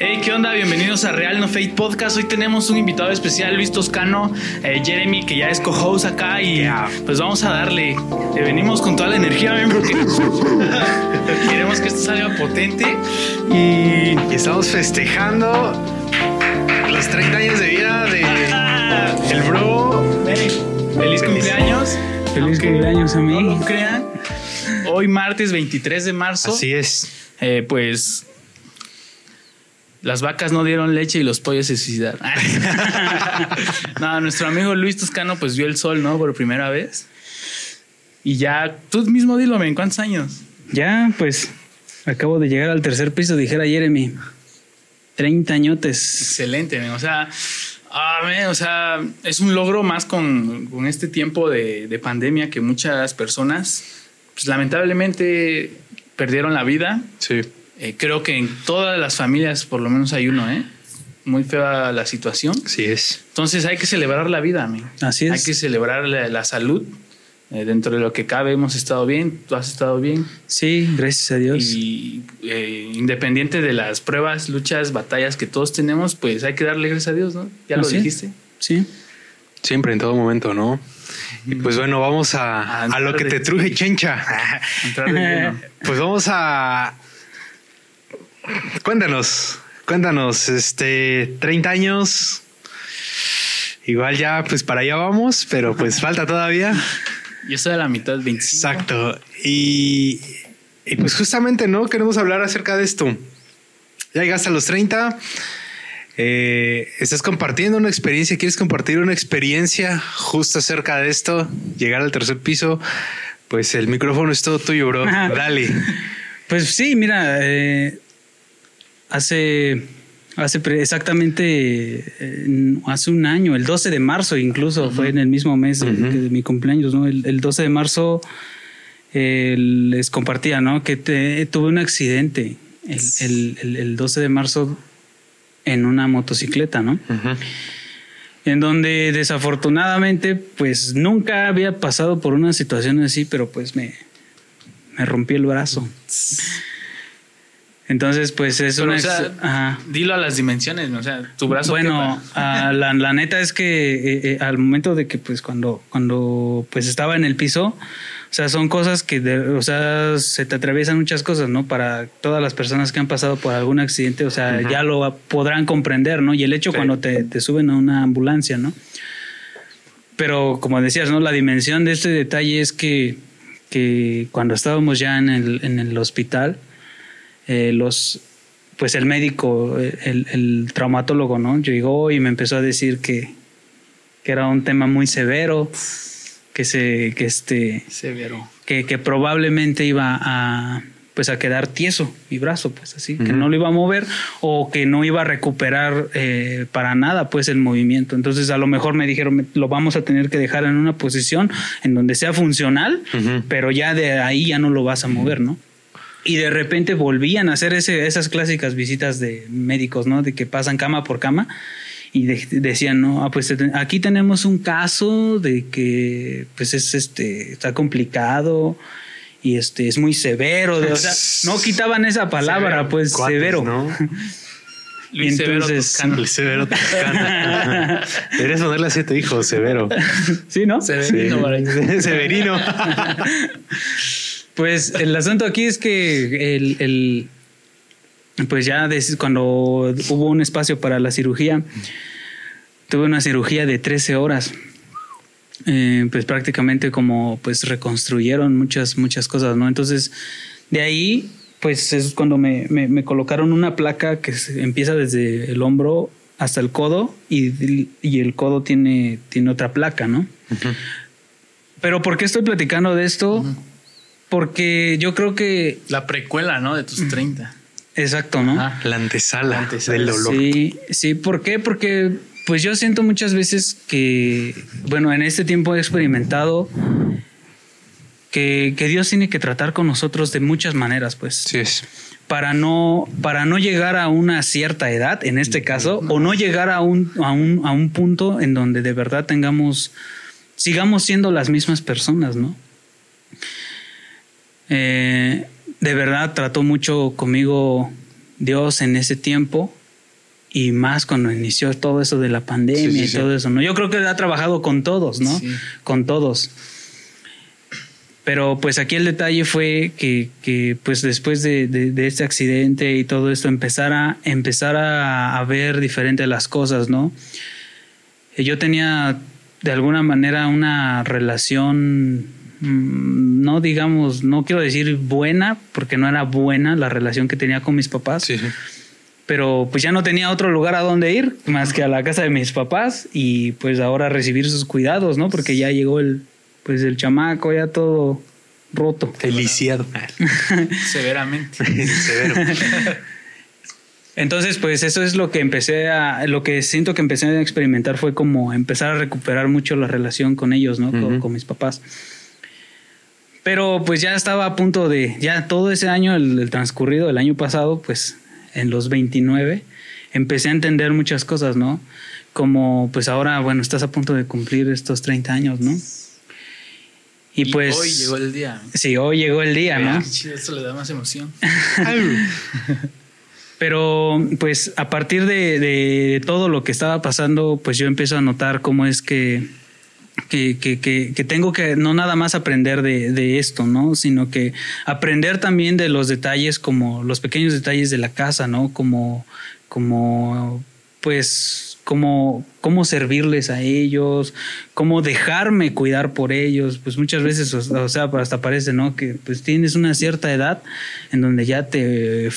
Hey, ¿qué onda? Bienvenidos a Real No Fate Podcast. Hoy tenemos un invitado especial, Luis Toscano, eh, Jeremy, que ya es co-host acá y pues vamos a darle. Le venimos con toda la energía, ¿ven? porque queremos que esto salga potente y, estamos festejando los 30 años de vida de el bro. feliz cumpleaños. Feliz cumpleaños a mí. No lo crean. Hoy martes 23 de marzo. Así es. Eh, pues las vacas no dieron leche y los pollos se suicidaron. no, nuestro amigo Luis Toscano pues vio el sol, ¿no? Por primera vez. Y ya, tú mismo dilo, ¿en cuántos años? Ya, pues acabo de llegar al tercer piso, dijera Jeremy. 30 añotes. Excelente, o sea, ah, o sea, es un logro más con, este tiempo de, de, pandemia que muchas personas, pues lamentablemente perdieron la vida. Sí. Eh, creo que en todas las familias por lo menos hay uno, ¿eh? Muy fea la situación. Así es. Entonces hay que celebrar la vida, amigo. Así es. Hay que celebrar la, salud. Eh, dentro de lo que cabe hemos estado bien, tú has estado bien. Sí, gracias a Dios. Y eh, independiente de las pruebas, luchas, batallas que todos tenemos, pues hay que darle gracias a Dios, ¿no? Ya lo dijiste. Sí. Siempre, en todo momento, ¿no? Y pues bueno, vamos a, a, lo que te truje, chencha. pues vamos a, Cuéntanos, cuéntanos, este, 30 años. Igual ya, pues para allá vamos, pero pues falta todavía. Yo soy de la mitad, 25. Exacto. Y, y pues justamente, ¿no? Queremos hablar acerca de esto. Ya llegaste a los 30. Eh, estás compartiendo una experiencia, quieres compartir una experiencia justo acerca de esto, llegar al tercer piso, pues el micrófono es todo tuyo, bro. Dale. Pues sí, mira, eh, hace, hace exactamente hace un año, el 12 de marzo incluso, fue en el mismo mes de, mi cumpleaños, ¿no? El, 12 de marzo les compartía, ¿no? Que tuve un accidente el, 12 de marzo en una motocicleta, ¿no? En donde desafortunadamente, pues nunca había pasado por una situación así, pero pues me, me rompí el brazo. Entonces, pues es una. Dilo a las dimensiones, o sea, tu brazo. Bueno, la, la, neta es que eh, eh, al momento de que, pues, cuando, cuando pues estaba en el piso, o sea, son cosas que, o sea, se te atraviesan muchas cosas, ¿no? Para todas las personas que han pasado por algún accidente, o sea, ya lo podrán comprender, ¿no? Y el hecho cuando te, te suben a una ambulancia, ¿no? Pero como decías, ¿no? La dimensión de este detalle es que, que cuando estábamos ya en el, en el hospital, eh, los, pues el médico, el, el, traumatólogo, ¿no? Llegó y me empezó a decir que, que era un tema muy severo, que se, que este, severo, que, que probablemente iba a, pues a quedar tieso mi brazo, pues así, que no lo iba a mover o que no iba a recuperar eh, para nada, pues el movimiento. Entonces a lo mejor me dijeron, lo vamos a tener que dejar en una posición en donde sea funcional, pero ya de ahí ya no lo vas a mover, ¿no? Y de repente volvían a hacer ese, esas clásicas visitas de médicos, ¿no? De que pasan cama por cama y decían, no, ah, pues aquí tenemos un caso de que pues es este, está complicado y este es muy severo, o sea, no quitaban esa palabra, pues severo. ¿no? Luis Entonces, Severo Luis Severo Toscano. Deberías ponerle así a tu hijo, Severo. Sí, ¿no? Severino. Severino. Pues el asunto aquí es que el, pues ya cuando hubo un espacio para la cirugía, tuve una cirugía de 13 horas. Eh, pues prácticamente como pues reconstruyeron muchas, muchas cosas, ¿no? Entonces, de ahí, pues es cuando me, colocaron una placa que empieza desde el hombro hasta el codo y, el codo tiene, tiene otra placa, ¿no? Pero ¿por qué estoy platicando de esto? Porque yo creo que. La precuela, ¿no? De tus 30. Exacto, ¿no? La antesala, del dolor. Sí, sí. ¿Por qué? Porque, pues yo siento muchas veces que, bueno, en este tiempo he experimentado que, Dios tiene que tratar con nosotros de muchas maneras, pues. Sí es. Para no, para no llegar a una cierta edad, en este caso, o no llegar a un, a un, a un punto en donde de verdad tengamos, sigamos siendo las mismas personas, ¿no? Eh, de verdad trató mucho conmigo Dios en ese tiempo y más cuando inició todo eso de la pandemia Sí, sí, y sí. todo eso, ¿no? Yo creo que ha trabajado con todos, ¿no? Con todos. Pero pues aquí el detalle fue que, que, pues después de, de- de este accidente y todo esto empezar a, empezar a, a ver diferente las cosas, ¿no? Yo tenía de alguna manera una relación, no digamos, no quiero decir buena, porque no era buena la relación que tenía con mis papás Sí, sí. pero pues ya no tenía otro lugar a donde ir más que a la casa de mis papás y pues ahora recibir sus cuidados, ¿no? Porque ya llegó el pues el chamaco ya todo roto. Deliciado. Severamente. Severo. Entonces, pues eso es lo que empecé a lo que siento que empecé a experimentar fue como empezar a recuperar mucho la relación con ellos, ¿no? Con mis papás. Pero pues ya estaba a punto de ya todo ese año el, el transcurrido el año pasado, pues en los 29 empecé a entender muchas cosas, ¿no? Como pues ahora, bueno, estás a punto de cumplir estos 30 años, ¿no? Y, pues hoy llegó el día. Sí, hoy llegó el día, ¿no? Qué chido, esto le da más emoción. Pero pues a partir de, de todo lo que estaba pasando, pues yo empiezo a notar cómo es que, que, que, que- tengo que no nada más aprender de, de esto, ¿no? Sino que aprender también de los detalles, como los pequeños detalles de la casa, ¿no? Como, como pues, cómo, cómo servirles a ellos, cómo dejarme cuidar por ellos. Pues muchas veces, o, o sea, hasta parece, ¿no? Que pues tienes una cierta edad en donde ya te,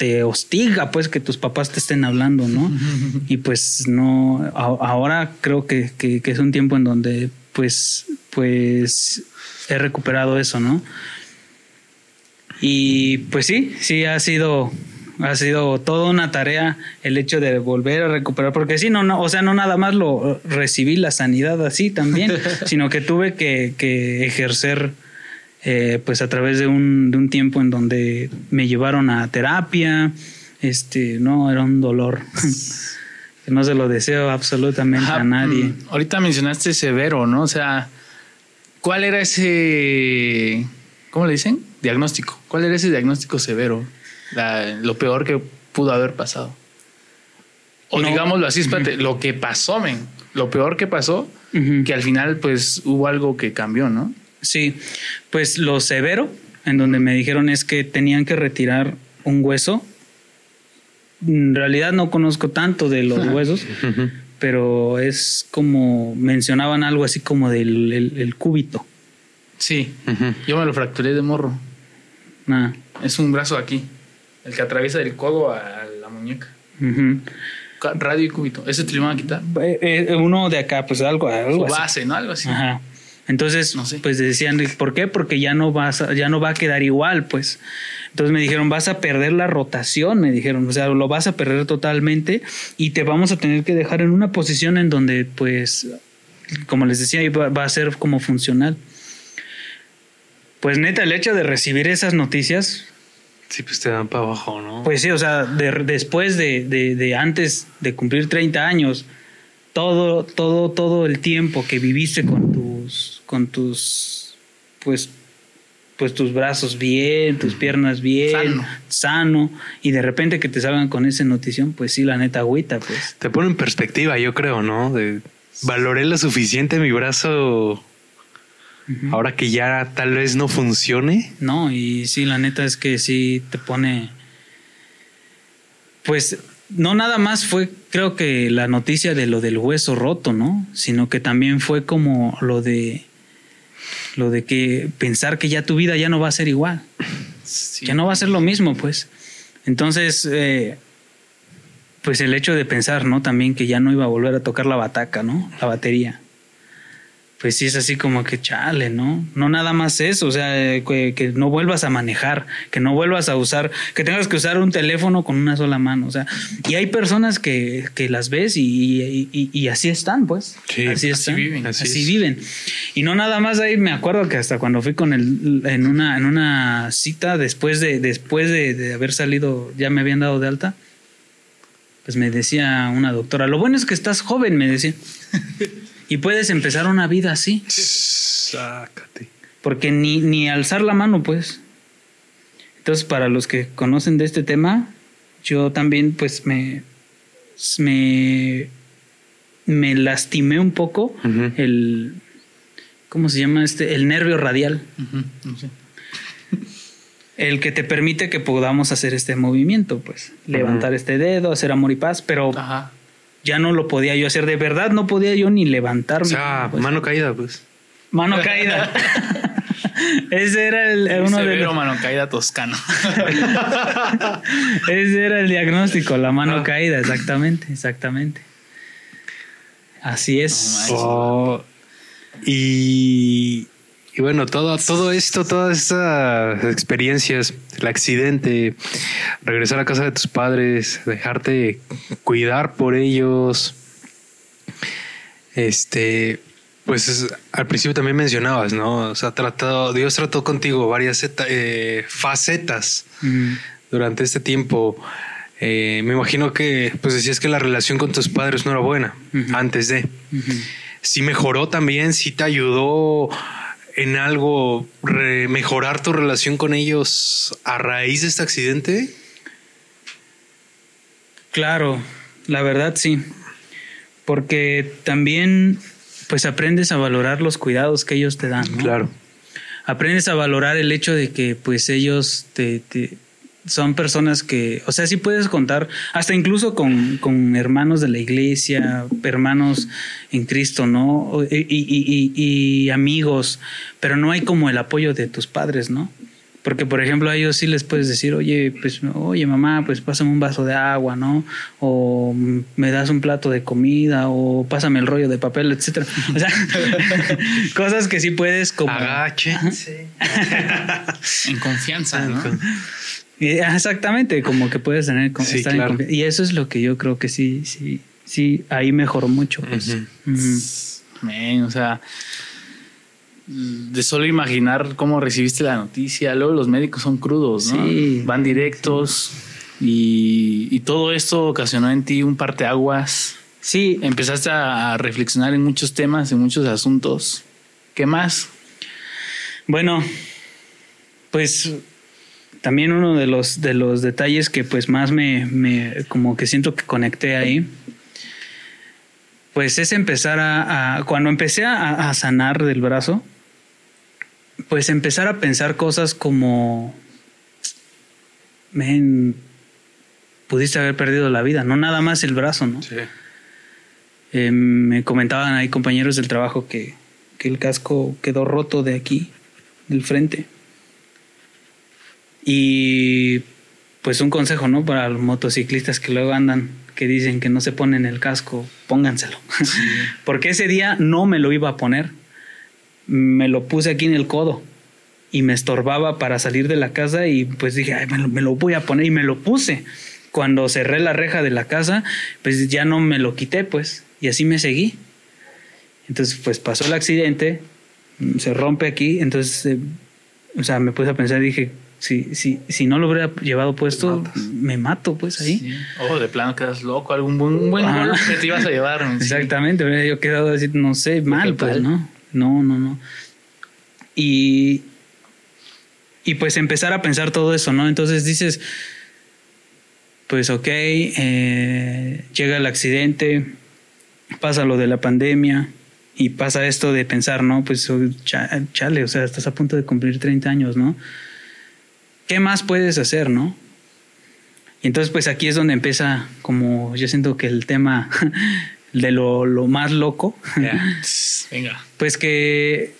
te hostiga, pues, que tus papás te estén hablando, ¿no? y pues no, a- ahora creo que, que- que es un tiempo en donde, pues, pues, he recuperado eso, ¿no? Y pues sí, sí ha sido ha sido toda una tarea el hecho de volver a recuperar, porque sí, no, no, o sea, no nada más lo recibí la sanidad así también, sino que tuve que, que ejercer eh, pues a través de un, de un tiempo en donde me llevaron a terapia, este, no, era un dolor que no se lo deseo absolutamente Ajá, a nadie. mm, Ahorita mencionaste severo, ¿no? O sea, ¿cuál era ese, ¿cómo le dicen? Diagnóstico. ¿Cuál era ese diagnóstico severo? La- lo peor que pudo haber pasado. O No. digámoslo así, espérate, lo que pasó, men. Lo peor que pasó, que al final pues hubo algo que cambió, ¿no? Sí, pues lo severo en donde me dijeron es que tenían que retirar un hueso. En realidad no conozco tanto de los huesos, pero es como mencionaban algo así como del el- el cúbito. Sí, yo me lo fracturé de morro. Nada. Es un brazo aquí, el que atraviesa del codo a la muñeca. Radio y cúbito. ¿Ese te lo iban a quitar? Eh, eh, uno de acá, pues algo, Su algo así. base, ¿no? Algo así. Ajá. Entonces, No sé. pues decían, ¿por qué? Porque ya no vas a- ya no va a quedar igual, pues. Entonces me dijeron, vas a perder la rotación, me dijeron, o sea, lo vas a perder totalmente y te vamos a tener que dejar en una posición en donde, pues, como les decía, va, va a ser como funcional. Pues neta, el hecho de recibir esas noticias, Sí, pues te dan para abajo, ¿no? pues sí, o sea, de- después de, de- de antes de cumplir 30 años, todo, todo, todo el tiempo que viviste con tus, con tus, pues, pues tus brazos bien, tus piernas bien, Sano. sano, y de repente que te salgan con esa notición, pues sí, la neta agüita, pues. Te pone en perspectiva, yo creo, ¿no? De valoré lo suficiente mi brazo ahora que ya tal vez no funcione. No, y sí, la neta es que sí te pone. Pues no nada más fue, creo que la noticia de lo del hueso roto, ¿no? Sino que también fue como lo de. Lo de que pensar que ya tu vida ya no va a ser igual. Sí. Que no va a ser lo mismo, pues. Entonces, eh, pues el hecho de pensar, ¿no? También que ya no iba a volver a tocar la bataca, ¿no? La batería. Pues sí es así como que chale, ¿no? No nada más eso, o sea, eh, que, que no vuelvas a manejar, que no vuelvas a usar, que tengas que usar un teléfono con una sola mano, o sea, y hay personas que, que las ves y, y- y- y así están, pues. Sí, así así están. viven. Así, Así es. viven. Y no nada más ahí, me acuerdo que hasta cuando fui con él en una, en una cita, después de, después de, de haber salido, ya me habían dado de alta, pues me decía una doctora, lo bueno es que estás joven, me decía. y puedes empezar una vida así, Sácate. porque ni, ni alzar la mano, pues. Entonces, para los que conocen de este tema, yo también, pues, me, me, me lastimé un poco el, ¿cómo se llama este? El nervio radial, sé. el que te permite que podamos hacer este movimiento, pues, levantar este dedo, hacer amor y paz, pero Ajá. Ya no lo podía yo hacer, de verdad no podía yo ni O levantarme. sea, pues. mano caída, pues. Mano caída. Ese era el, uno de los- mano caída toscano. Ese era el diagnóstico, la mano Ah. caída, exactamente, exactamente. Así es. No Oh, y, y bueno, todo, todo esto, todas estas experiencias, el accidente, regresar a casa de tus padres, dejarte cuidar por ellos. Este, pues es- al principio también mencionabas, ¿no? O sea, tratado, Dios trató contigo varias eh, facetas Mm, durante este tiempo. Eh, me imagino que, pues decías que la relación con tus padres no era buena antes de. ujú. Si mejoró también, si te ayudó en algo re- mejorar tu relación con ellos a raíz de este accidente. Claro, la verdad sí. Porque también pues aprendes a valorar los cuidados que ellos te dan. ¿no? Claro. aprendes a valorar el hecho de que pues ellos te, te- son personas que, o sea, sí puedes contar, hasta incluso con, con hermanos de la iglesia, hermanos en Cristo, ¿no? Y, y- y- y amigos, pero no hay como el apoyo de tus padres, ¿no? Porque, por ejemplo, a ellos sí les puedes decir, oye, pues, oye, mamá, pues pásame un vaso de agua, ¿no? O me das un plato de comida, o pásame el rollo de papel, etcétera. O sea, cosas que sí puedes como... Agáchense. en confianza, ¿no? Exactamente, como que puedes tener Sí, estar en claro. confi- Y eso es lo que yo creo que sí, sí, sí, ahí mejoró mucho. Pues. O sea, de solo imaginar cómo recibiste la noticia, luego los médicos son crudos, ¿no? Sí. Van directos y, y todo esto ocasionó en ti un parteaguas. Sí, Empezaste a, a reflexionar en muchos temas, en muchos asuntos. ¿Qué más? bueno, pues también uno de los, de los detalles que pues más me, me como que siento que conecté ahí, pues es empezar a, a- cuando empecé a, a sanar del brazo, pues empezar a pensar cosas como, men, pudiste haber perdido la vida, no nada más el brazo, ¿no? Sí. Eh, me comentaban ahí compañeros del trabajo que, que el casco quedó roto de aquí, del frente. Y pues un consejo, ¿no? Para los motociclistas que luego andan, que dicen que no se ponen el casco, pónganselo. Porque ese día no me lo iba a poner. Me lo puse aquí en el codo y me estorbaba para salir de la casa y pues dije, Ay, me, lo, me lo voy a poner y me lo puse. Cuando cerré la reja de la casa, pues ya no me lo quité, pues, y así me seguí. Entonces, pues pasó el accidente, se rompe aquí, entonces, eh, o sea, me puse a pensar, dije, si, si, si no lo hubiera llevado puesto, me mato, pues ahí. Sí. O de plano quedas loco, algún buen, un buen Ajá. golpe te ibas a llevar. Exactamente, hubiera yo quedado así, no sé, mal, pues, tal? ¿no? No, no, no. Y, y pues empezar a pensar todo eso, ¿no? Entonces dices, pues ok, eh, llega el accidente, pasa lo de la pandemia y pasa esto de pensar, ¿no? Pues oh, cha- chale, o sea, estás a punto de cumplir 30 años, ¿no? ¿Qué más puedes hacer, no? Y entonces, pues aquí es donde empieza, como yo siento que el tema de lo, lo más loco. Venga. pues que,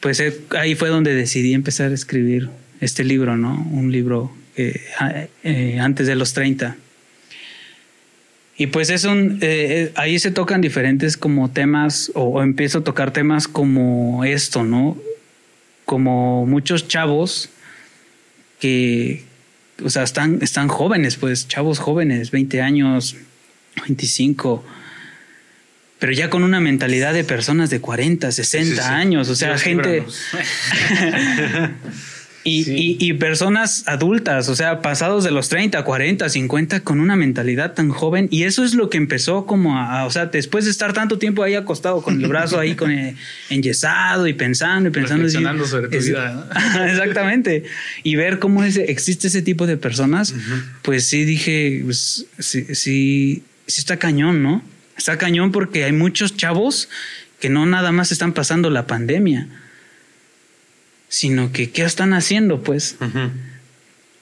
pues eh, ahí fue donde decidí empezar a escribir este libro, ¿no? Un libro eh, eh, antes de los 30. Y pues es un, eh, ahí se tocan diferentes como temas, o, o empiezo a tocar temas como esto, ¿no? Como muchos chavos que, o sea, están, están jóvenes, pues, chavos jóvenes, 20 años, 25, pero ya con una mentalidad de personas de 40, 60 Sí, sí, sí. años, o sea, Dios, gente... Y, Sí. y- y personas adultas, o sea, pasados de los 30, 40, 50, con una mentalidad tan joven. Y eso es lo que empezó como a, a- o sea, después de estar tanto tiempo ahí acostado con el brazo ahí con el- enyesado y pensando y pensando. Reflexionando sobre tu es- vida, ¿no? Exactamente. Y ver cómo ese- existe ese tipo de personas, pues sí dije, pues, sí, sí, sí está cañón, ¿no? Está cañón porque hay muchos chavos que no nada más están pasando la pandemia, sino que ¿qué están haciendo? Pues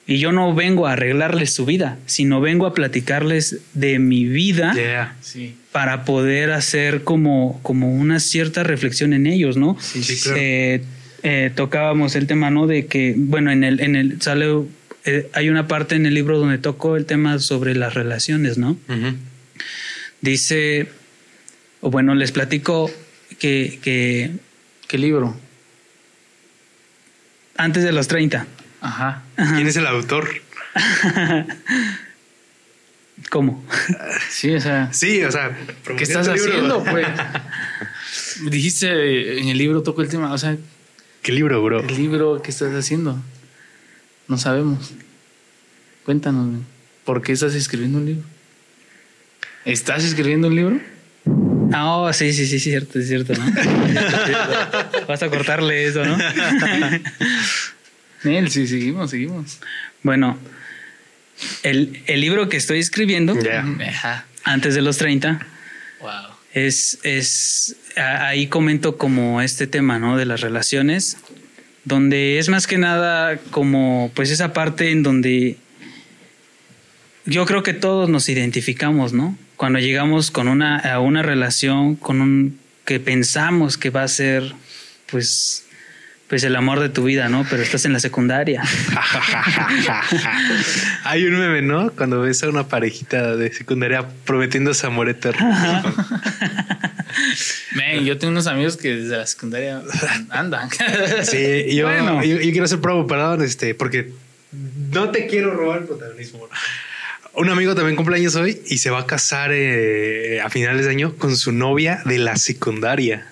y yo no vengo a arreglarles su vida, sino vengo a platicarles de mi vida Yeah. Sí. para poder hacer como, como una cierta reflexión en ellos, ¿no? Sí, sí, claro. Eh, eh, tocábamos el tema, ¿no? De que, bueno, en el, en el sale, eh, hay una parte en el libro donde tocó el tema sobre las relaciones, ¿no? Dice, o bueno, les platico que, que ¿Qué libro? Antes de los 30, Ajá. ¿Quién es el autor? ¿cómo? Sí, o sea. Sí, o sea, ¿Qué estás libro. haciendo, pues? Dijiste eh, en el libro toco el tema. O sea, ¿Qué libro, bro? el libro, ¿qué estás haciendo? No sabemos. Cuéntanos. ¿por qué estás escribiendo un libro? ¿Estás escribiendo un libro? Ah, oh, sí, sí, sí, cierto, es cierto, ¿no? Vas a cortarle eso, ¿no? Nel, sí, seguimos, seguimos. Bueno, el, el libro que estoy escribiendo antes de los 30 Wow. es, es a- ahí comento como este tema, ¿no? De las relaciones, donde es más que nada como pues esa parte en donde yo creo que todos nos identificamos, ¿no? Cuando llegamos con una, a una relación, con un que pensamos que va a ser pues pues el amor de tu vida, ¿no? Pero estás en la secundaria. Hay un meme, ¿no? Cuando ves a una parejita de secundaria prometiéndose amor eterno. Men, yo tengo unos amigos que desde la secundaria andan. Sí, yo, Bueno. yo, yo quiero hacer promo, perdón, este, porque no te quiero robar el protagonismo. Un amigo también cumpleaños hoy y se va a casar eh, a finales de año con su novia de la secundaria.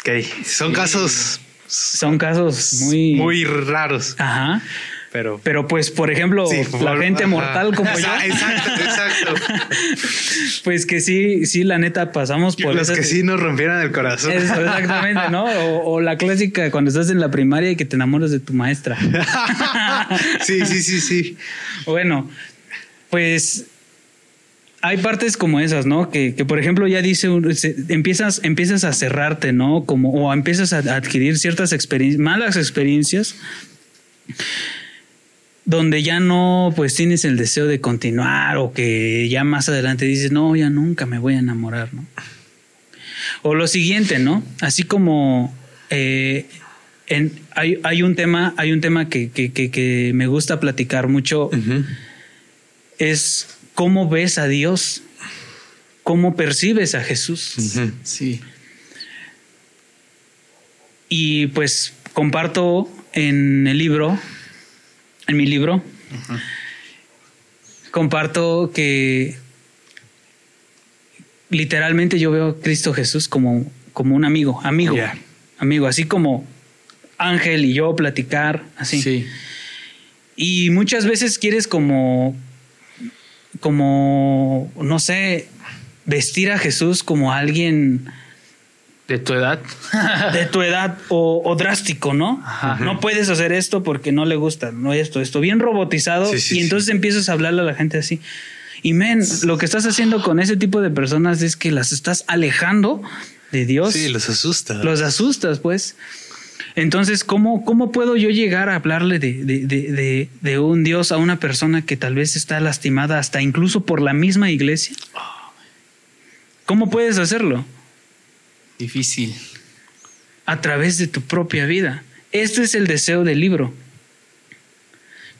Ok, son casos Son casos muy muy raros, Ajá. Pero Pero pues, por ejemplo, Sí, la gente ajá. mortal como yo, Exa- Exacto, exacto. pues que sí, sí, la neta pasamos por Los esas- que sí nos rompieran el corazón. Eso, exactamente, ¿no? O, o la clásica cuando estás en la primaria y que te enamoras de tu maestra. sí, sí, sí, sí. Bueno, pues hay partes como esas, ¿no? Que, que, por ejemplo ya dice, se- empiezas, empiezas a cerrarte, ¿no? Como, o empiezas a adquirir ciertas experiencias, malas experiencias, donde ya no, pues tienes el deseo de continuar o que ya más adelante dices, no, ya nunca me voy a enamorar, ¿no? O lo siguiente, ¿no? Así como eh, en- hay, hay un tema, hay un tema que, que- que- que me gusta platicar mucho es cómo ves a Dios, cómo percibes a Jesús. Sí. Y pues comparto en el libro, en mi libro, comparto que literalmente yo veo a Cristo Jesús como, como un amigo, amigo, amigo, así como Ángel y yo platicar, así. Sí. Y muchas veces quieres como, como, no sé, vestir a Jesús como alguien De tu edad. de tu edad o, o drástico, ¿no? Ajá. No puedes hacer esto porque no le gusta, no esto, esto, bien robotizado. Sí, sí, y entonces empiezas a hablarle a la gente así. Y men, lo que estás haciendo con ese tipo de personas es que las estás alejando de Dios. Sí, los asusta. los asustas, pues. Entonces, ¿cómo, cómo puedo yo llegar a hablarle de, de- de- de- de un Dios a una persona que tal vez está lastimada hasta incluso por la misma iglesia? ¿Cómo puedes hacerlo? Difícil. A través de tu propia vida. Este es el deseo del libro.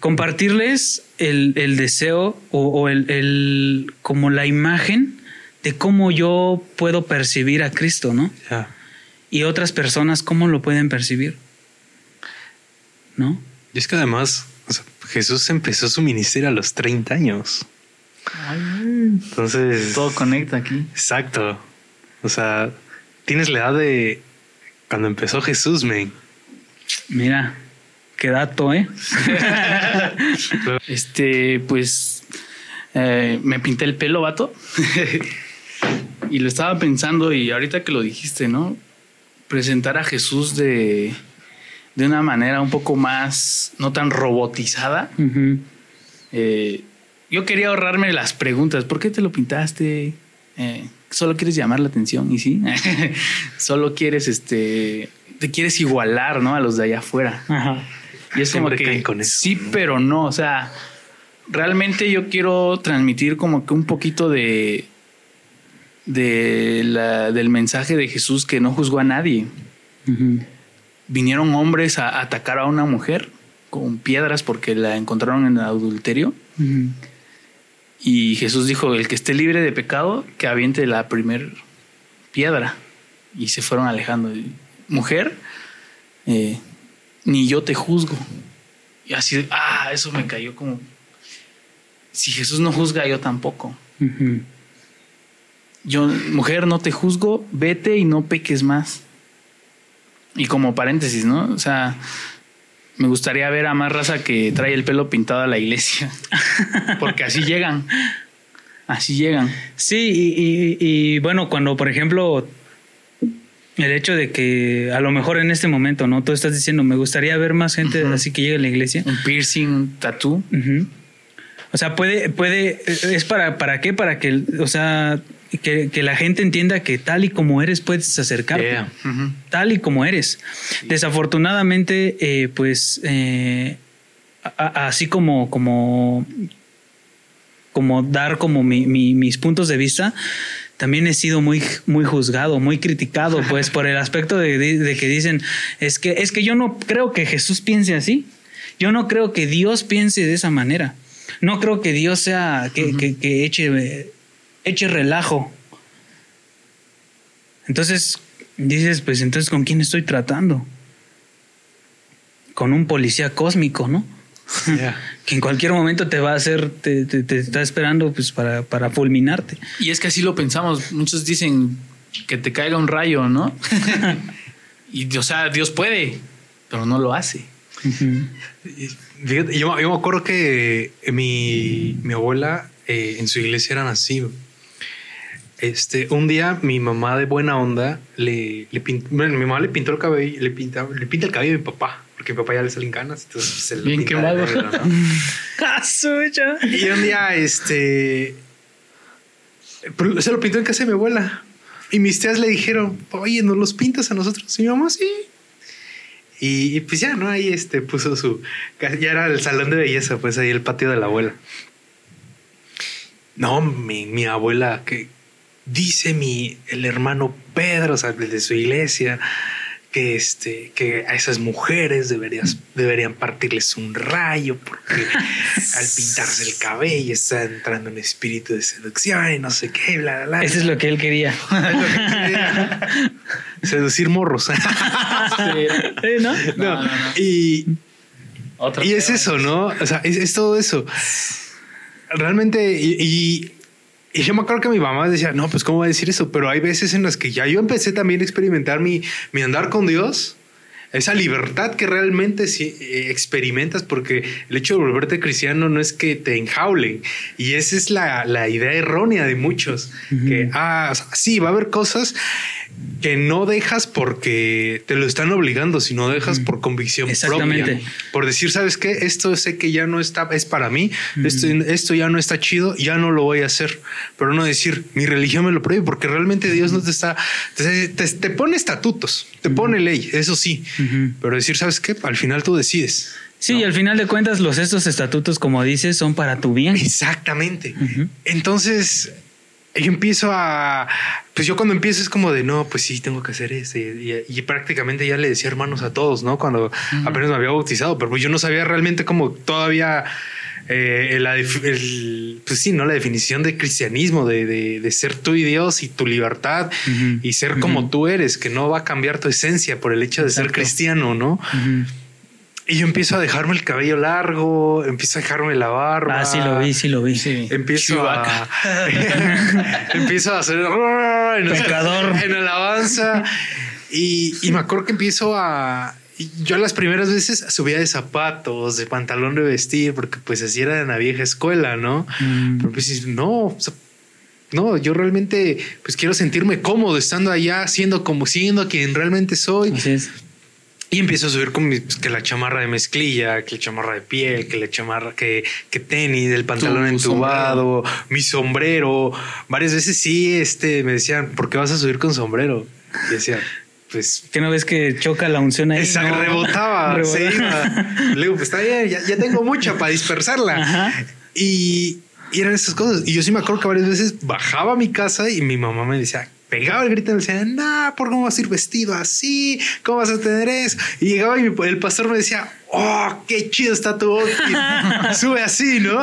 Compartirles el, el deseo o, o el, el- como la imagen de cómo yo puedo percibir a Cristo, ¿no? Y otras personas cómo lo pueden percibir. ¿No? Y es que además, o sea, Jesús empezó su ministerio a los 30 años. Entonces, Todo conecta aquí. exacto. O sea, tienes la edad de cuando empezó Jesús, men. Mira, qué dato, ¿eh? Este, pues eh, me pinté el pelo, vato. y lo estaba pensando y ahorita que lo dijiste, ¿no? Presentar a Jesús de, de una manera un poco más, no tan robotizada. Eh, yo quería ahorrarme las preguntas. ¿Por qué te lo pintaste? Eh, solo quieres llamar la atención y sí, solo quieres este, te quieres igualar, ¿no? A los de allá afuera. Y es como que con eso, sí, pero no. O sea, realmente yo quiero transmitir como que un poquito de de la, del mensaje de Jesús que no juzgó a nadie. Vinieron hombres a atacar a una mujer con piedras porque la encontraron en el adulterio. Y Jesús dijo, el que esté libre de pecado, que aviente la primer piedra. Y se fueron alejando. Mujer, eh, ni yo te juzgo. Y así, ah, eso me cayó como... Si Jesús no juzga, yo tampoco. Yo, mujer, no te juzgo, vete y no peques más. Y como paréntesis, ¿no? O sea, me gustaría ver a más raza que trae el pelo pintado a la iglesia. Porque así llegan. Así llegan. Sí, y, bueno, cuando, por ejemplo, el hecho de que a lo mejor en este momento, ¿no? Tú estás diciendo, me gustaría ver más gente así que llegue a la iglesia. Un piercing, un tatú. O sea, puede, puede, es para, ¿para qué? Para que, o sea, que, la gente entienda que tal y como eres puedes acercarte. Tal y como eres. Desafortunadamente, eh, pues, eh, así como, como, como dar como mis puntos de vista, también he sido muy, muy juzgado, muy criticado, pues, por el aspecto de, que dicen, es que, es que yo no creo que Jesús piense así. Yo no creo que Dios piense de esa manera. No creo que Dios sea, que, que eche eche relajo. Entonces dices, pues entonces ¿con quién estoy tratando? Con un policía cósmico, ¿no? que en cualquier momento te va a hacer, te, está esperando pues para, para, fulminarte. Y es que así lo pensamos. Muchos dicen que te caiga un rayo, ¿no? y o sea, Dios puede, pero no lo hace. yo, yo, me acuerdo que mi, mi abuela eh, en su iglesia era así. Este, un día mi mamá de buena onda le, le pintó, mi mamá le pintó el cabello, le pinta, le pinta el cabello a mi papá, porque a mi papá ya le salen canas, entonces se le Bien quemado. Ah, y un día, este, se lo pintó en casa de mi abuela. Y mis tías le dijeron, oye, ¿nos los pintas a nosotros? Y mi mamá, sí. Y, pues ya, ¿no? Ahí este puso su. Ya era el salón de belleza, pues ahí el patio de la abuela. No, mi, mi abuela, que dice mi, el hermano Pedro, o sea, de su iglesia, que, este, que a esas mujeres deberías, deberían partirles un rayo porque al pintarse el cabello está entrando un espíritu de seducción y no sé qué, bla, bla, bla. Eso es lo que él quería. Seducir morros. ¿No? No, Y, y es eso, ¿no? O sea, es, todo eso. Realmente, y y yo me acuerdo que mi mamá decía, no, pues cómo va a decir eso, pero hay veces en las que ya yo empecé también a experimentar mi, mi andar con Dios, esa libertad que realmente eh, experimentas, porque el hecho de volverte cristiano no es que te enjaulen, y esa es la, la idea errónea de muchos, que, ah, sí, va a haber cosas que no dejas porque te lo están obligando, sino dejas por convicción propia. Por decir, ¿sabes qué? Esto sé que ya no está, es para mí, esto, esto ya no está chido, ya no lo voy a hacer. Pero no decir, mi religión me lo prohíbe, porque realmente Dios no te está, te, pone estatutos, te pone ley, eso sí. Pero decir, ¿sabes qué? Al final tú decides. Sí, y al final de cuentas, los estos estatutos, como dices, son para tu bien. Exactamente. Entonces, yo empiezo a, pues yo cuando empiezo es como de, no, pues sí, tengo que hacer eso. Y, prácticamente ya le decía hermanos a todos, ¿no? Cuando apenas me había bautizado, pero pues yo no sabía realmente cómo todavía, eh, la, pues sí, ¿no? La definición de cristianismo, de, de, ser tú y Dios y tu libertad y ser como tú eres, que no va a cambiar tu esencia por el hecho de ser cristiano, ¿no? Y yo empiezo a dejarme el cabello largo, empiezo a dejarme la barba. Ah, sí lo vi, sí lo vi. Sí. Empiezo a empiezo a hacer en, Pescador. en alabanza y, y me acuerdo que empiezo a yo las primeras veces subía de zapatos, de pantalón de vestir, porque pues así era de la vieja escuela, ¿no? Mm. Pero pues no, no, yo realmente pues quiero sentirme cómodo estando allá, siendo como siendo quien realmente soy. Así es. Y empiezo a subir con mi- que la chamarra de mezclilla, que la chamarra de piel, que la chamarra, que, que tenis, el pantalón Tu entubado, mi sombrero. Varias veces sí, este, me decían, ¿por qué vas a subir con sombrero? Y decía, pues Que no ves que choca la unción ahí. esa No. rebotaba, se Rebota. iba. Le digo, pues está bien, ya, ya tengo mucha para dispersarla. Ajá. Y, y eran esas cosas. Y yo sí me acuerdo que varias veces bajaba a mi casa y mi mamá me decía, pegaba el grito y me decía, no, ¿por cómo vas a ir vestido así? ¿Cómo vas a tener eso? Y llegaba y el pastor me decía, oh, qué chido está tu outfit. Sube así, ¿no?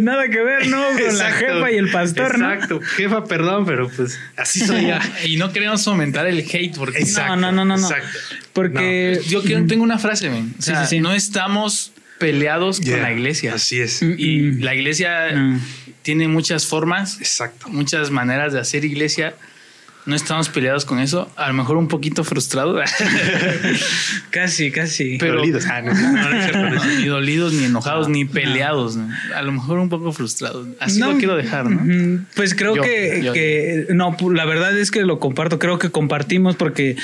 Nada que ver, ¿no? Con la jefa y el pastor, ¿no? Exacto. Jefa, perdón, pero pues así soy ya. Y no queremos fomentar el hate porque Exacto, no, no, no, no. exacto. Porque yo quiero, tengo una frase, men. O Sí, sea, sí, sí. no estamos peleados Yeah, con la iglesia. Así es. Y Mm. la iglesia Mm. Tiene muchas formas, Exacto. muchas maneras de hacer iglesia. No estamos peleados con eso. A lo mejor un poquito frustrado. casi, casi. Pero- Dolidos. Ah, no, no, no ni dolidos, ni enojados, ni peleados. A lo mejor un poco frustrados. Así No, lo quiero dejar, ¿no? Pues creo Yo, que, yo. que- no, la verdad es que lo comparto, creo que compartimos porque,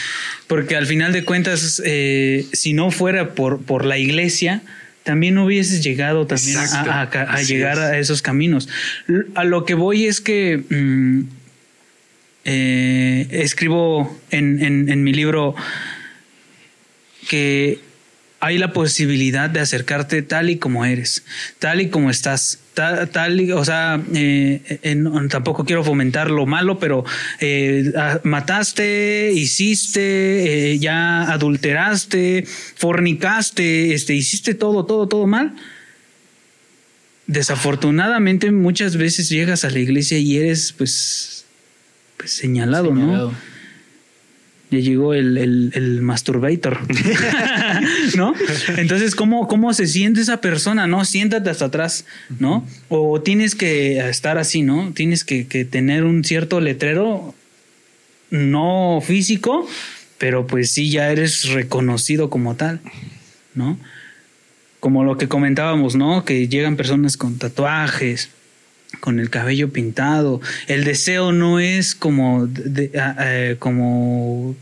porque al final de cuentas, eh, si no fuera por, por la iglesia, también no hubieses llegado también a- llegar es. a esos caminos. A lo que voy es que mm, eh, escribo en, en- en mi libro que hay la posibilidad de acercarte tal y como eres, tal y como estás, tal, o sea, eh, eh, no- tampoco quiero fomentar lo malo, pero eh, ah, mataste, hiciste, eh, ya adulteraste, fornicaste, este, hiciste todo, todo, todo mal. Desafortunadamente muchas veces llegas a la iglesia y eres pues, pues señalado, Señalado. ¿no? Ya llegó el, el, el masturbator. ¿No? Entonces, ¿cómo, ¿cómo se siente esa persona? ¿No? Siéntate hasta atrás, ¿no? O tienes que estar así, ¿no? Tienes que, que tener un cierto letrero, no físico, pero pues sí ya eres reconocido como tal, ¿no? Como lo que comentábamos, ¿no? Que llegan personas con tatuajes, con el cabello pintado. El deseo no es como, de- eh, como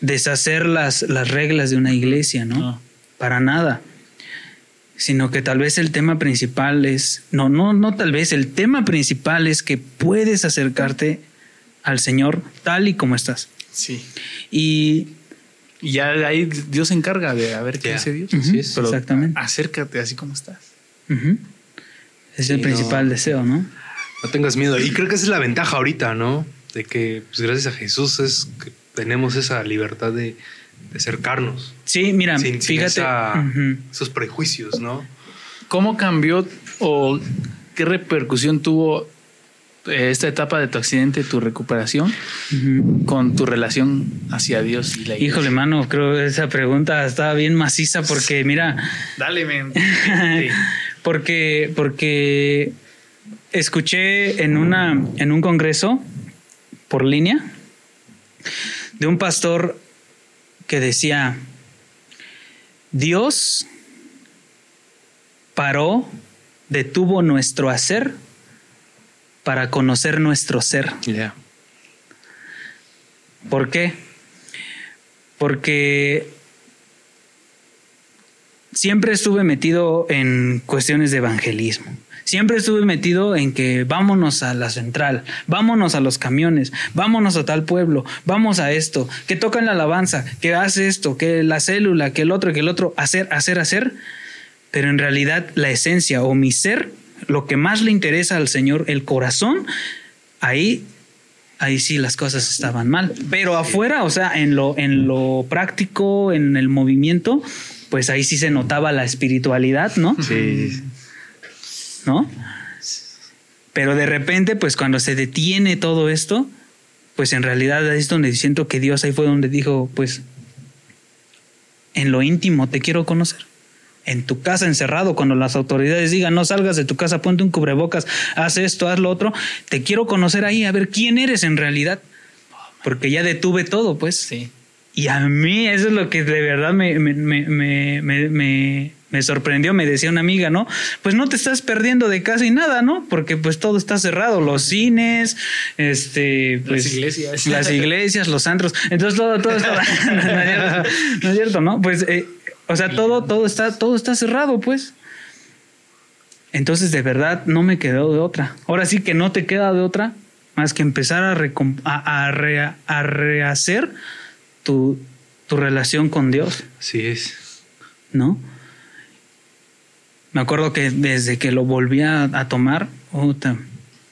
deshacer las, las reglas de una iglesia, ¿no? No. Para nada. Sino que tal vez el tema principal es, no, no, no tal vez, el tema principal es que puedes acercarte al Señor tal y como estás. Sí. Y Y ya ahí Dios se encarga de a ver qué Ya. hace Dios. Ujú, Pero exactamente. acércate así como estás. es el principal no. deseo, ¿no? No tengas miedo. Y creo que esa es la ventaja ahorita, ¿no? De que, pues gracias a Jesús, es que tenemos esa libertad de, de acercarnos. Sí, mira, sin, sin fíjate. esos prejuicios, ¿no? ¿Cómo cambió o qué repercusión tuvo eh, esta etapa de tu accidente, tu recuperación, con tu relación hacia Dios y la iglesia? Híjole, mano, creo que esa pregunta está bien maciza porque, mira, Dale, men. Sí. porque, porque escuché en una, en un congreso por línea de un pastor que decía, Dios paró, detuvo nuestro hacer para conocer nuestro ser. ¿Por qué? Porque siempre estuve metido en cuestiones de evangelismo. Siempre estuve metido en que vámonos a la central, vámonos a los camiones, vámonos a tal pueblo, vamos a esto, que tocan la alabanza, que hace esto, que la célula, que el otro, que el otro, hacer, hacer, hacer. Pero en realidad la esencia o mi ser, lo que más le interesa al Señor, el corazón, ahí ahí sí las cosas estaban mal. Pero afuera, o sea, en lo, en lo práctico, en el movimiento, pues ahí sí se notaba la espiritualidad, ¿no? Sí. ¿No? Pero de repente, pues cuando se detiene todo esto, pues en realidad es donde siento que Dios ahí fue donde dijo, pues, en lo íntimo te quiero conocer. En tu casa encerrado, cuando las autoridades digan no salgas de tu casa, ponte un cubrebocas, haz esto, haz lo otro, te quiero conocer ahí, a ver quién eres en realidad. Porque ya detuve todo, pues. Sí. Y a mí eso es lo que de verdad me, me, me, me, me, sorprendió, me decía una amiga, ¿no? Pues no te estás perdiendo de casi nada, ¿no? Porque pues todo está cerrado, los cines, este, pues, las iglesias, las iglesias, los antros, entonces todo, todo está, no, es cierto, no Pues, eh, o sea, todo, todo está, todo está cerrado, pues. Entonces, de verdad, no me quedó de otra. Ahora sí que no te queda de otra más que empezar a, a, a, rehacer tu, tu relación con Dios. Así es. ¿No? Me acuerdo que desde que lo volví a, tomar,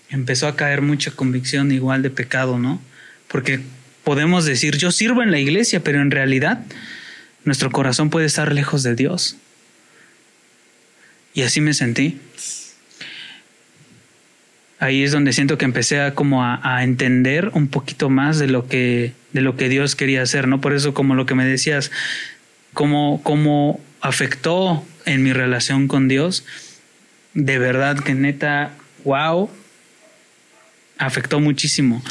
empezó a caer mucha convicción igual de pecado, ¿no? Porque podemos decir, yo sirvo en la iglesia, pero en realidad nuestro corazón puede estar lejos de Dios. Y así me sentí. Ahí es donde siento que empecé a como a, entender un poquito más de lo que de lo que Dios quería hacer, ¿no? Por eso como lo que me decías, cómo, cómo afectó en mi relación con Dios, de verdad que neta, wow, afectó muchísimo.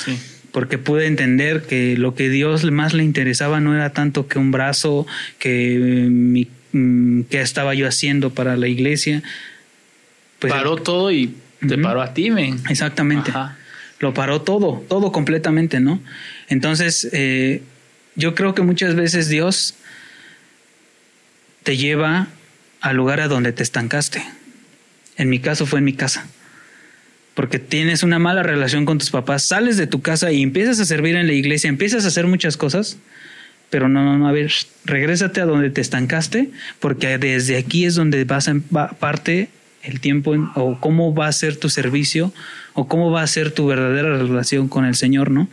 Porque pude entender que lo que Dios más le interesaba no era tanto que un brazo, que mi, mm, que estaba yo haciendo para la iglesia. Pues, paró todo y te paró a ti, men. Exactamente. Lo paró todo, todo completamente, ¿no? Entonces, eh, yo creo que muchas veces Dios te lleva al lugar a donde te estancaste. En mi caso fue en mi casa. Porque tienes una mala relación con tus papás, sales de tu casa y empiezas a servir en la iglesia, empiezas a hacer muchas cosas, pero no, no, no, a ver, regrésate a donde te estancaste, porque desde aquí es donde vas a parte el tiempo o cómo va a ser tu servicio o cómo va a ser tu verdadera relación con el Señor, ¿no?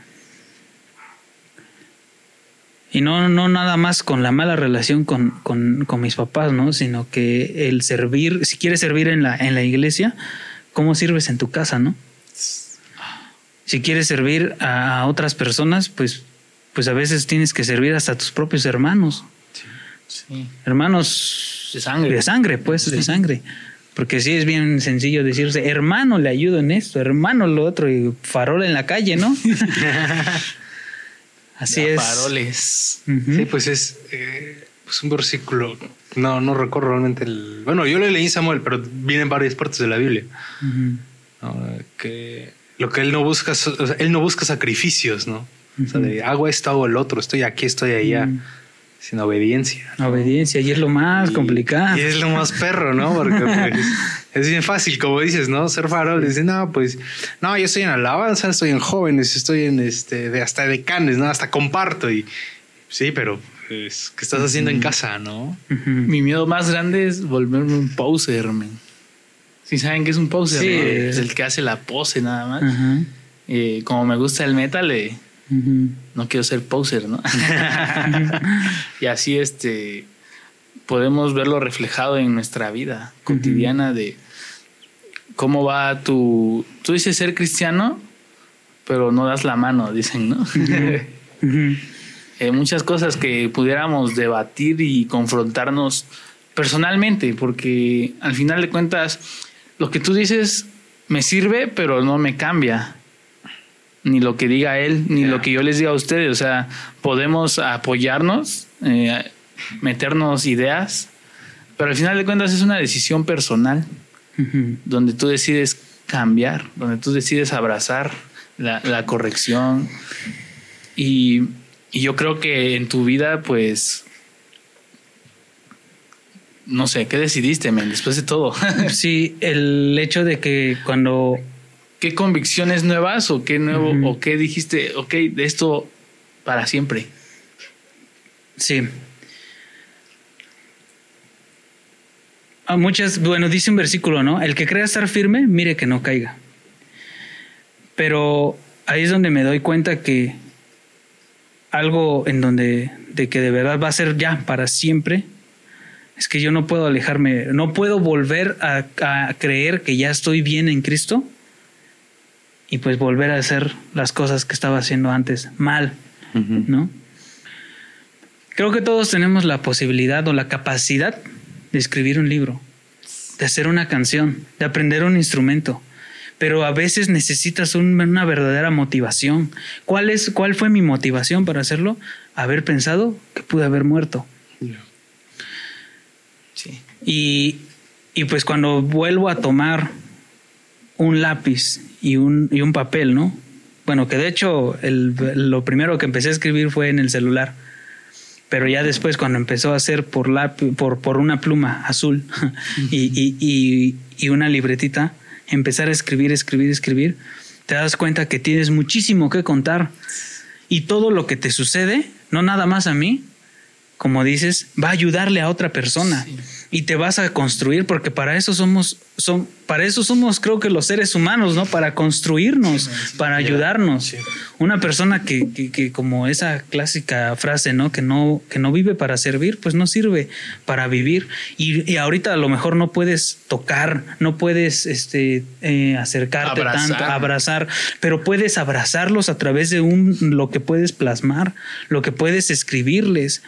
Y no, no nada más con la mala relación con, con, con, mis papás, ¿no? Sino que el servir, si quieres servir en la, en la iglesia, ¿cómo sirves en tu casa, no? Si quieres servir a otras personas, pues, pues a veces tienes que servir hasta a tus propios hermanos. Sí. Hermanos de sangre. De sangre, pues, de sangre. Porque sí es bien sencillo decirse, hermano, le ayudo en esto, hermano, lo otro, y farol en la calle, ¿no? Así es. Paroles. Sí, pues es eh, pues un versículo. No, no recuerdo realmente el. Bueno, yo lo leí en Samuel, pero viene en varias partes de la Biblia. Que lo que él no busca, él no busca sacrificios, ¿no? O sea, de hago esto, hago el otro, estoy aquí, estoy allá. Sin obediencia. Obediencia, y es lo más complicado. Y es lo más perro, ¿no? Porque pues, es bien fácil, como dices, ¿no? Ser farol. Dices, no, pues, no, yo estoy en alabanza, estoy en jóvenes, estoy en este, de hasta de canes, ¿no? Hasta comparto. Y sí, pero pues, ¿qué estás haciendo en casa, no? Mi miedo más grande es volverme un poser, man. Si saben que es un poser, sí. es el que hace la pose nada más. Eh, como me gusta el metal, eh, no quiero ser poser, ¿no? y así este podemos verlo reflejado en nuestra vida cotidiana de cómo va tu... Tú dices ser cristiano, pero no das la mano, dicen, ¿no? Eh, muchas cosas que pudiéramos debatir y confrontarnos personalmente, porque al final de cuentas, lo que tú dices me sirve, pero no me cambia ni lo que diga él, ni lo que yo les diga a ustedes. O sea, podemos apoyarnos, eh, meternos ideas, pero al final de cuentas es una decisión personal, donde tú decides cambiar, donde tú decides abrazar la, corrección. Y, y, yo creo que en tu vida, pues, no sé, ¿qué decidiste, men, después de todo? sí, el hecho de que cuando ¿Qué convicciones nuevas o qué nuevo o qué dijiste, ok, de esto para siempre? Sí. A muchas, bueno, dice un versículo, ¿no? El que crea estar firme, mire que no caiga. Pero ahí es donde me doy cuenta que algo en donde de que de verdad va a ser ya para siempre es que yo no puedo alejarme, no puedo volver a, a creer que ya estoy bien en Cristo y pues volver a hacer las cosas que estaba haciendo antes mal, ¿no? Creo que todos tenemos la posibilidad o la capacidad de escribir un libro, de hacer una canción, de aprender un instrumento, pero a veces necesitas una verdadera motivación. ¿Cuál, es, ¿Cuál fue mi motivación para hacerlo? Haber pensado que pude haber muerto. Sí. Y, y pues cuando vuelvo a tomar un lápiz y un, y un papel, ¿no? Bueno, que de hecho el, lo primero que empecé a escribir fue en el celular. Pero ya después, cuando empezó a hacer por, lápiz, por, por una pluma azul y, y, y, y una libretita, empezar a escribir, escribir, escribir, te das cuenta que tienes muchísimo que contar. Y todo lo que te sucede, no nada más a mí, como dices, va a ayudarle a otra persona. Sí. Y te vas a construir, porque para eso somos, son, para eso somos, creo que los seres humanos, ¿no? Para construirnos, Sí, sí. para ayudarnos. Sí. Una persona que, que, que como esa clásica frase, ¿no? Que no, que no vive para servir, pues no sirve para vivir. Y, y ahorita a lo mejor no puedes tocar, no puedes este, eh, acercarte Abrazar. tanto, abrazar, pero puedes abrazarlos a través de un, lo que puedes plasmar, lo que puedes escribirles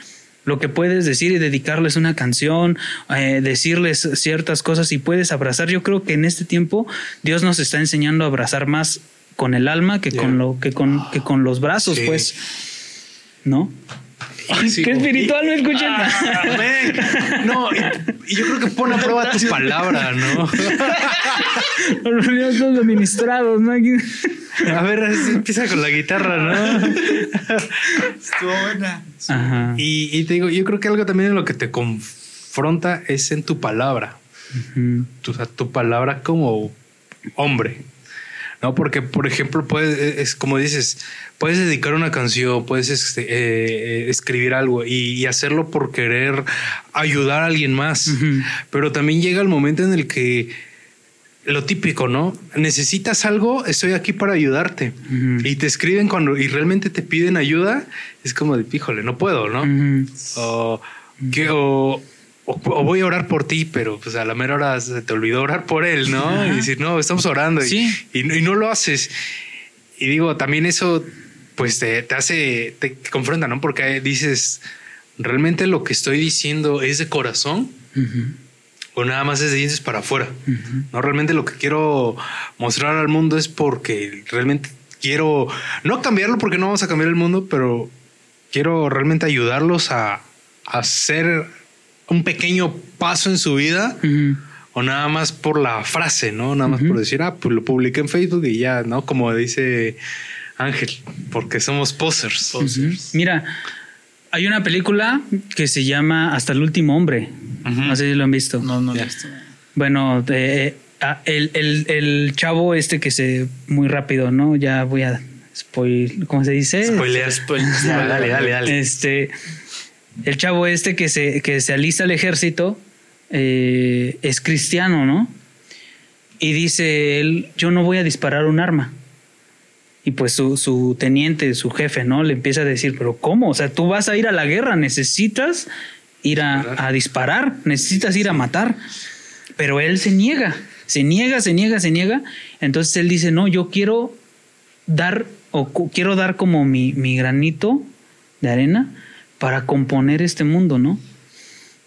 lo que puedes decir y dedicarles una canción, eh, decirles ciertas cosas y puedes abrazar. Yo creo que en este tiempo Dios nos está enseñando a abrazar más con el alma que Yeah. con lo que con, que con los brazos, Sí. pues, ¿no? Qué espiritual, ¿no escuchan? Ah. No, y, y yo creo que pone a prueba tu palabra, ¿no? Los ministrados, ¿no? Aquí- A ver, empieza con la guitarra, ¿no? Estuvo buena. Ajá. Y, y te digo, yo creo que algo también en lo que te confronta es en tu palabra. Tu, o sea, tu palabra como hombre. No, porque, por ejemplo, puedes, es como dices, puedes dedicar una canción, puedes este, eh, escribir algo y, y hacerlo por querer ayudar a alguien más. Pero también llega el momento en el que lo típico, ¿no? Necesitas algo, estoy aquí para ayudarte. Y te escriben cuando y realmente te piden ayuda, es como de, híjole, no puedo, ¿no? O, que, o, o- o voy a orar por ti, pero pues a la mera hora se te olvidó orar por él, ¿no? Ajá. Y decir, no, estamos orando y- Sí. y, no- y no lo haces. Y digo, también eso, pues te, te hace, te confronta, ¿no? Porque dices, ¿realmente lo que estoy diciendo es de corazón? Ujú. o nada más es de dientes para afuera. Ujú. No, realmente lo que quiero mostrar al mundo es porque realmente quiero, no cambiarlo porque no vamos a cambiar el mundo, pero quiero realmente ayudarlos a, a hacer un pequeño paso en su vida o nada más por la frase, ¿no? Nada más por decir, ah, pues lo publiqué en Facebook y ya, ¿no? Como dice Ángel, porque somos posers. Mira, hay una película que se llama Hasta el último hombre. No sé si lo han visto. No, no lo he visto. Bueno, eh, ah, el, el- el chavo este que se muy rápido, ¿no? Ya voy a spoil, ¿cómo se dice? Spoilear. Spoil- Ya, dale, dale, dale. Este, el chavo este que se, que se alista al ejército eh, es cristiano, ¿no? Y dice él, yo no voy a disparar un arma. Y pues su, su teniente, su jefe, ¿no? Le empieza a decir, pero ¿cómo? O sea, tú vas a ir a la guerra, necesitas ir a, Disparar. a disparar, necesitas ir a matar. Pero él se niega, se niega, se niega, se niega. Entonces él dice, no, yo quiero dar, o quiero dar como mi, mi granito de arena para componer este mundo, ¿no?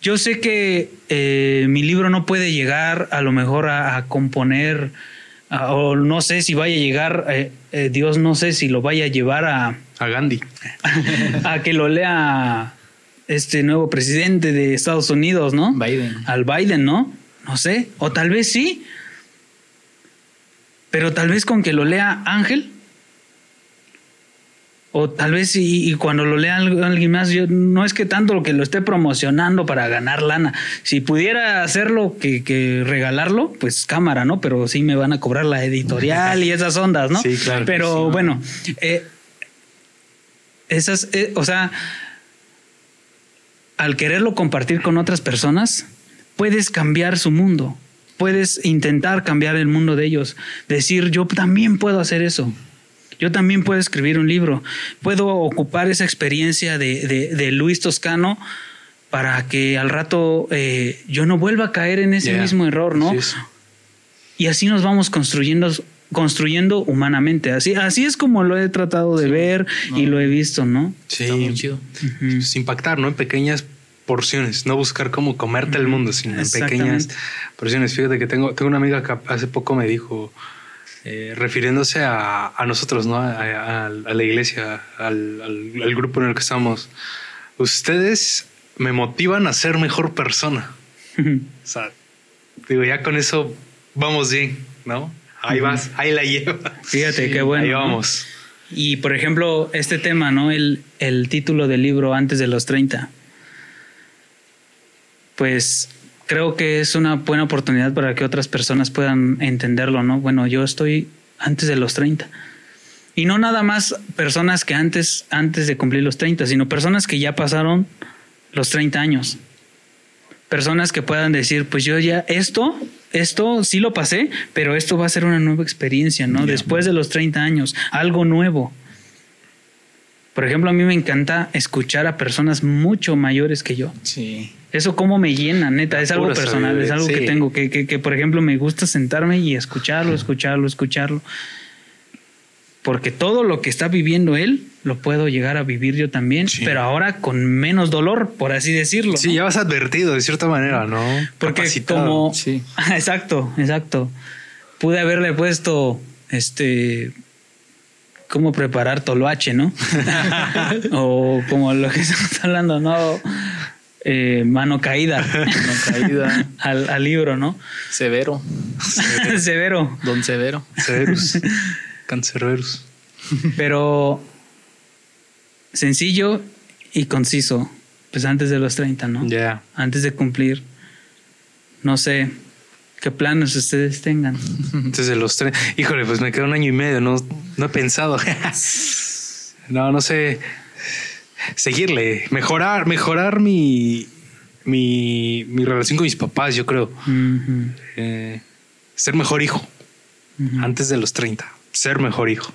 Yo sé que eh, mi libro no puede llegar a lo mejor a, a componer, a- o no sé si vaya a llegar, eh, eh, Dios no sé si lo vaya a llevar a, A Gandhi. a que lo lea este nuevo presidente de Estados Unidos, ¿no? Biden. Al Biden, ¿no? No sé, o tal vez sí. Pero tal vez con que lo lea Ángel. O tal vez y, y cuando lo lea al- alguien más, yo no es que tanto lo que lo esté promocionando para ganar lana. Si pudiera hacerlo que, que regalarlo, pues cámara, ¿no? Pero sí me van a cobrar la editorial y esas ondas, ¿no? Sí, claro. Pero Sí. bueno, eh, esas, eh, o sea, al quererlo compartir con otras personas, puedes cambiar su mundo. Puedes intentar cambiar el mundo de ellos. Decir, yo también puedo hacer eso. Yo también puedo escribir un libro. Puedo ocupar esa experiencia de, de- de Luis Toscano para que al rato eh, yo no vuelva a caer en ese Yeah. mismo error, ¿no? Y así nos vamos construyendo, construyendo humanamente. Así, así es como lo he tratado de ver y lo he visto, ¿no? Sí. Está muy chido. Pues, impactar, ¿no? En pequeñas porciones, no buscar cómo comerte el mundo, sino en pequeñas porciones. Fíjate que tengo, tengo una amiga que hace poco me dijo, eh, refiriéndose a, a nosotros, ¿no? A, a- a la iglesia, al, al- al grupo en el que estamos, ustedes me motivan a ser mejor persona. O sea, digo, ya con eso vamos bien, ¿no? Ahí vas, ahí la llevas. Fíjate, qué bueno. Ahí ¿no? vamos. Y por ejemplo, este tema, ¿no? El, el título del libro antes de los 30. Pues creo que es una buena oportunidad para que otras personas puedan entenderlo, ¿no? Bueno, yo estoy antes de los 30. Y no nada más personas que antes, antes de cumplir los 30, sino personas que ya pasaron los 30 años. Personas que puedan decir, pues yo ya esto, esto sí lo pasé, pero esto va a ser una nueva experiencia, ¿no? Después de los 30 años, algo nuevo. Por ejemplo, a mí me encanta escuchar a personas mucho mayores que yo. Sí. Eso como me llena, neta, es algo personal, es algo que sí. tengo, que, que, que, por ejemplo me gusta sentarme y escucharlo, escucharlo, escucharlo. Porque todo lo que está viviendo él lo puedo llegar a vivir yo también, Sí. pero ahora con menos dolor, por así decirlo. Sí, ¿no? ya vas advertido de cierta manera, ¿no? Porque Capacitado. como... Sí. Exacto, exacto. Pude haberle puesto, este, cómo preparar toloache, ¿no? o como lo que estamos hablando, ¿no? Eh, mano caída Mano caída. al, al libro, ¿no? Severo. Severo. Don Severo. Severus. Cancerberus. Pero sencillo y conciso. Pues antes de los 30, ¿no? Ya. Antes de cumplir. No sé qué planes ustedes tengan. Antes de los tres. Híjole, pues me queda un año y medio, no, no he pensado. no, no sé. Seguirle, mejorar, mejorar mi, mi, mi relación con mis papás, yo creo. Eh, ser mejor hijo antes de los 30. Ser mejor hijo.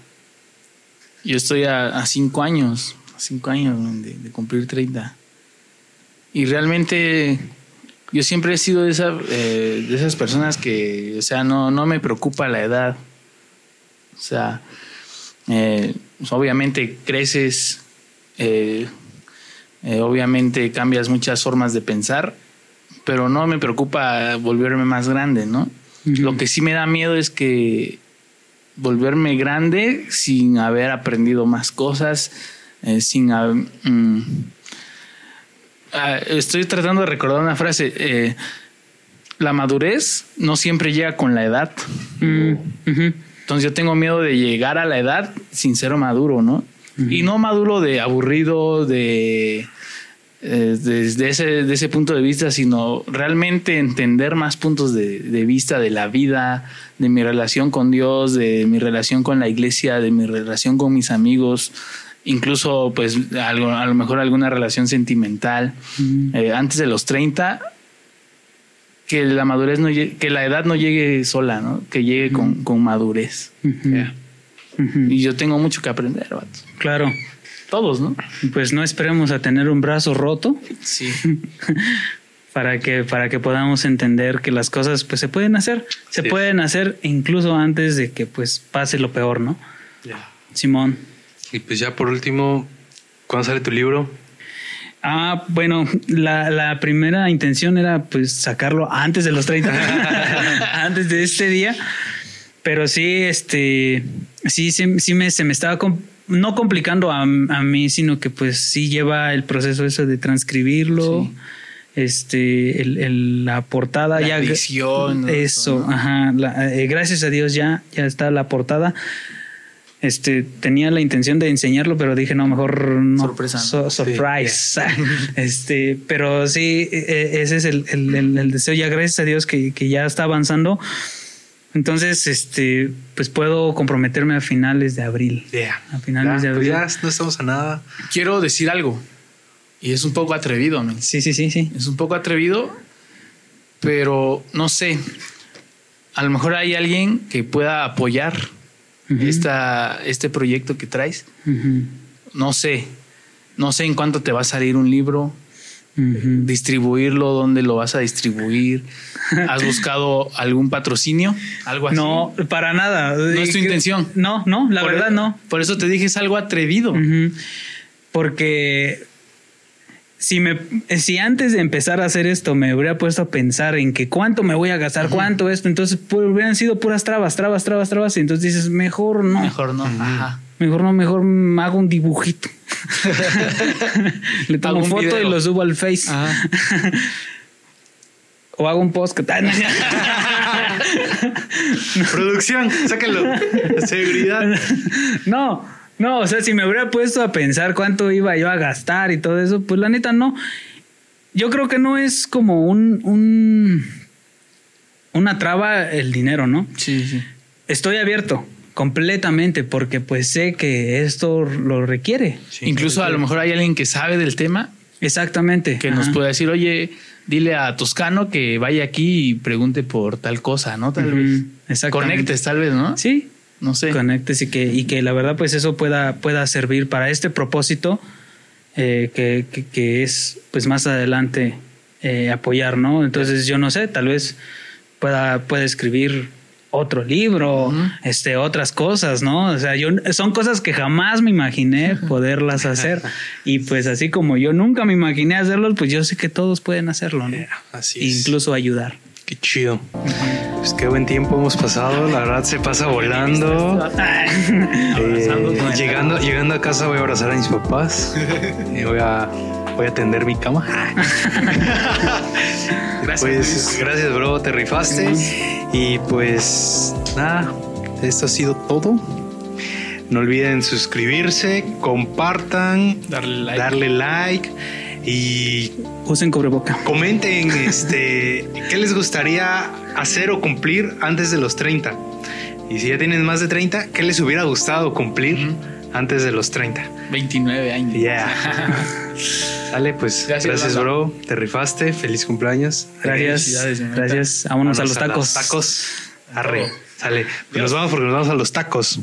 Yo estoy a, a cinco años, a cinco años de, de cumplir 30. Y realmente yo siempre he sido de, esa, eh, de esas personas que, o sea, no, no me preocupa la edad. O sea, eh, pues, obviamente creces, eh, obviamente cambias muchas formas de pensar, pero no me preocupa volverme más grande, ¿no? Lo que sí me da miedo es que volverme grande sin haber aprendido más cosas, sin mm, ah, estoy tratando de recordar una frase. eh, la madurez no siempre llega con la edad. Mm, ujú. Entonces yo tengo miedo de llegar a la edad sin ser maduro, ¿no? Y no maduro de aburrido, de eh, desde ese, de ese punto de vista, sino realmente entender más puntos de, de vista de la vida, de mi relación con Dios, de mi relación con la iglesia, de mi relación con mis amigos, incluso pues algo, a lo mejor alguna relación sentimental. Eh, antes de los 30, que la madurez no llegue- que la edad no llegue sola, ¿no? Que llegue con, con madurez. Y yo tengo mucho que aprender, vato. Claro. Todos, ¿no? Pues no esperemos a tener un brazo roto Sí. para que, para que podamos entender que las cosas pues se pueden hacer. Se Sí. pueden hacer incluso antes de que pues pase lo peor, ¿no? Ya. Simón. Y pues ya por último, ¿cuándo sale tu libro? Ah, bueno, la, la primera intención era pues sacarlo antes de los 30, antes de este día. Pero sí, este, sí, sí, sí me, se me estaba com- no complicando a, a mí, sino que pues sí lleva el proceso eso de transcribirlo. Sí. Este, el, el- la portada La ya. edición. Eso, ajá. la- eh, gracias a Dios ya, ya está la portada. Este, tenía la intención de enseñarlo, pero dije, no, mejor no. Sorpresa, ¿no? So- surprise. este, pero sí, eh, ese es el, el- el- el deseo. Ya gracias a Dios que, que ya está avanzando. Entonces, este, pues puedo comprometerme a finales de abril. Ya. A finales Ya, de pues abril. ya no estamos a nada. Quiero decir algo. Y es un poco atrevido. Sí, sí, sí, sí. Es un poco atrevido, pero no sé. A lo mejor hay alguien que pueda apoyar Esta, este proyecto que traes. No sé. No sé en cuánto te va a salir un libro, distribuirlo, dónde lo vas a distribuir. ¿Has buscado algún patrocinio? Algo así. No, para nada. No es tu Eh, intención. No, no, la Por- verdad no. Por eso te dije, es algo atrevido. Porque si me si antes de empezar a hacer esto me hubiera puesto a pensar en que cuánto me voy a gastar, cuánto esto, entonces hubieran sido puras trabas, trabas, trabas, trabas, y entonces dices, mejor no. Mejor no. Ajá. Mejor no, mejor me hago un dibujito. Le tomo foto video. y lo subo al Face. Ajá. o hago un post. Producción, sáquenlo. Seguridad. no, no, o sea, si me hubiera puesto a pensar cuánto iba yo a gastar y todo eso, pues la neta no. Yo creo que no es como un, un una traba el dinero, ¿no? Sí, sí. Estoy abierto completamente porque pues sé que esto lo requiere. Incluso a lo mejor hay alguien que sabe del tema. Exactamente. Que nos puede decir, oye, dile a Toscano que vaya aquí y pregunte por tal cosa, ¿no? Tal vez. Exactamente. Conectes, tal vez, ¿no? Sí. No sé. Conectes y que, y que la verdad, pues eso pueda, pueda servir para este propósito eh, que, que, es, pues más adelante eh, apoyar, ¿no? Entonces, yo no sé, tal vez pueda, pueda escribir otro libro, este, otras cosas, ¿no? O sea, yo son cosas que jamás me imaginé poderlas hacer. y pues así como yo nunca me imaginé hacerlo, pues yo sé que todos pueden hacerlo, ¿no? así Incluso ayudar. Qué chido. Pues qué buen tiempo hemos pasado. La verdad se pasa volando. Eh, llegando, llegando a casa voy a abrazar a mis papás. y voy a voy a tender mi cama. gracias. Pues, gracias, bro, te rifaste. Y pues nada, esto ha sido todo. No olviden suscribirse, compartan, darle like, darle like y usen cobreboca. Comenten este qué les gustaría hacer o cumplir antes de los 30. Y si ya tienen más de 30, ¿qué les hubiera gustado cumplir antes de los 30? 29 años. Yeah. Dale, pues gracias, bro. Te rifaste. Feliz cumpleaños. Gracias. Gracias. Vámonos, a los tacos. tacos. Arre. Sale. Pues nos vamos porque nos vamos a los tacos.